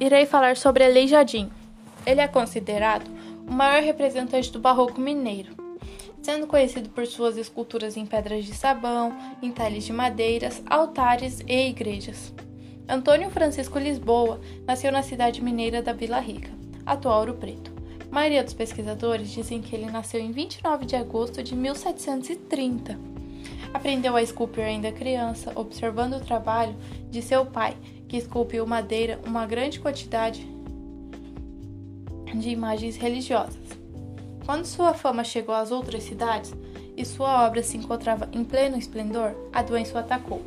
irei falar sobre Aleijadinho. Ele é considerado o maior representante do barroco mineiro, sendo conhecido por suas esculturas em pedras de sabão, em talhes de madeiras, altares e igrejas. Antônio Francisco Lisboa nasceu na cidade mineira da Vila Rica, atual Ouro Preto. A maioria dos pesquisadores dizem que ele nasceu em 29 de agosto de 1730. Aprendeu a esculpir ainda criança, observando o trabalho de seu pai, que esculpiu madeira uma grande quantidade de imagens religiosas. Quando sua fama chegou às outras cidades e sua obra se encontrava em pleno esplendor, a doença o atacou.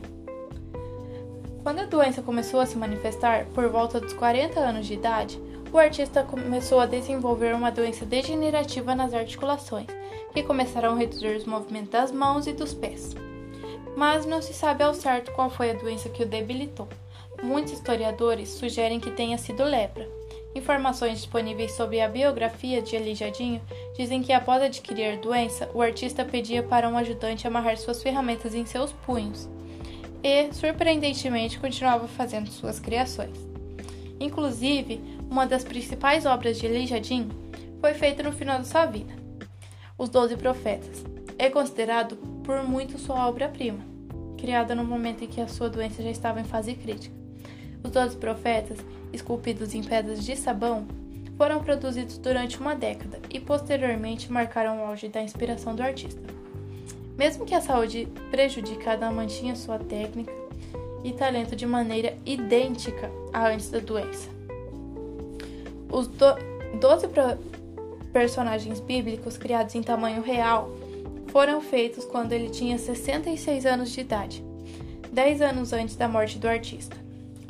Quando a doença começou a se manifestar, por volta dos 40 anos de idade, o artista começou a desenvolver uma doença degenerativa nas articulações, que começaram a reduzir os movimentos das mãos e dos pés. Mas não se sabe ao certo qual foi a doença que o debilitou. Muitos historiadores sugerem que tenha sido lepra. Informações disponíveis sobre a biografia de Elijadinho dizem que após adquirir a doença, o artista pedia para um ajudante amarrar suas ferramentas em seus punhos e, surpreendentemente, continuava fazendo suas criações. Inclusive, uma das principais obras de Elijadinho foi feita no final de sua vida, Os Doze Profetas. É considerado por muitos sua obra-prima, criada no momento em que a sua doença já estava em fase crítica. Os Doze Profetas, esculpidos em pedras de sabão, foram produzidos durante uma década e posteriormente marcaram o auge da inspiração do artista. Mesmo que a saúde prejudicada mantinha sua técnica e talento de maneira idêntica a antes da doença. Os doze personagens bíblicos criados em tamanho real foram feitos quando ele tinha 66 anos de idade, 10 anos antes da morte do artista.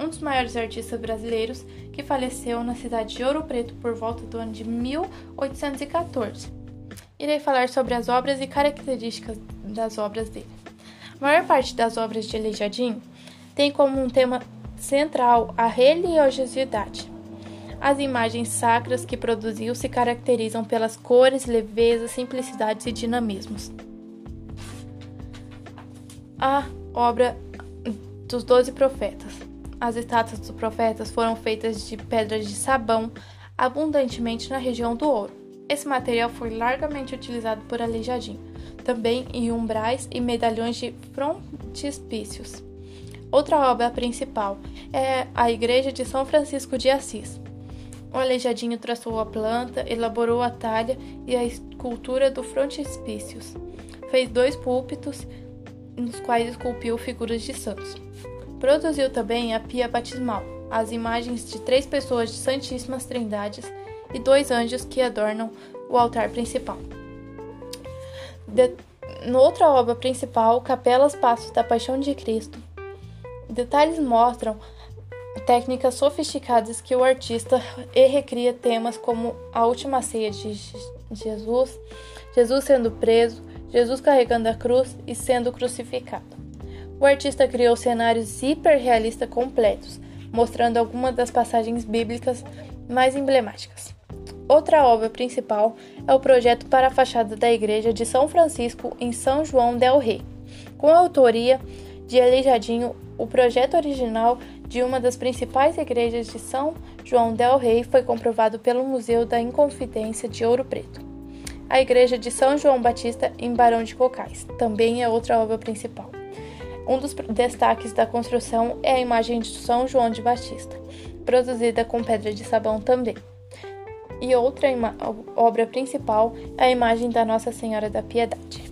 Um dos maiores artistas brasileiros que faleceu na cidade de Ouro Preto por volta do ano de 1814 irei falar sobre as obras e características das obras dele. A maior parte das obras de Aleijadinho tem como um tema central a religiosidade. As imagens sacras que produziu se caracterizam pelas cores, leveza, simplicidades e dinamismos. A obra dos Doze Profetas. As estátuas dos profetas foram feitas de pedras de sabão abundantemente na região do Ouro. Esse material foi largamente utilizado por Aleijadinho, também em umbrais e medalhões de frontispícios. Outra obra principal é a Igreja de São Francisco de Assis. O Aleijadinho traçou a planta, elaborou a talha e a escultura do frontispícios. Fez dois púlpitos, nos quais esculpiu figuras de santos. Produziu também a pia batismal, as imagens de três pessoas de Santíssimas Trindades e dois anjos que adornam o altar principal. De, noutra obra principal, Capelas Passos da Paixão de Cristo, detalhes mostram técnicas sofisticadas que o artista recria temas como a última ceia de Jesus, Jesus sendo preso, Jesus carregando a cruz e sendo crucificado. O artista criou cenários hiperrealistas completos, mostrando algumas das passagens bíblicas mais emblemáticas. Outra obra principal é o projeto para a fachada da igreja de São Francisco em São João del Rei, com a autoria de Aleijadinho. O projeto original de uma das principais igrejas de São João del Rei foi comprovado pelo Museu da Inconfidência de Ouro Preto. A igreja de São João Batista em Barão de Cocais também é outra obra principal. Um dos destaques da construção é a imagem de São João de Batista, produzida com pedra de sabão também e outra obra principal é a imagem da Nossa Senhora da Piedade.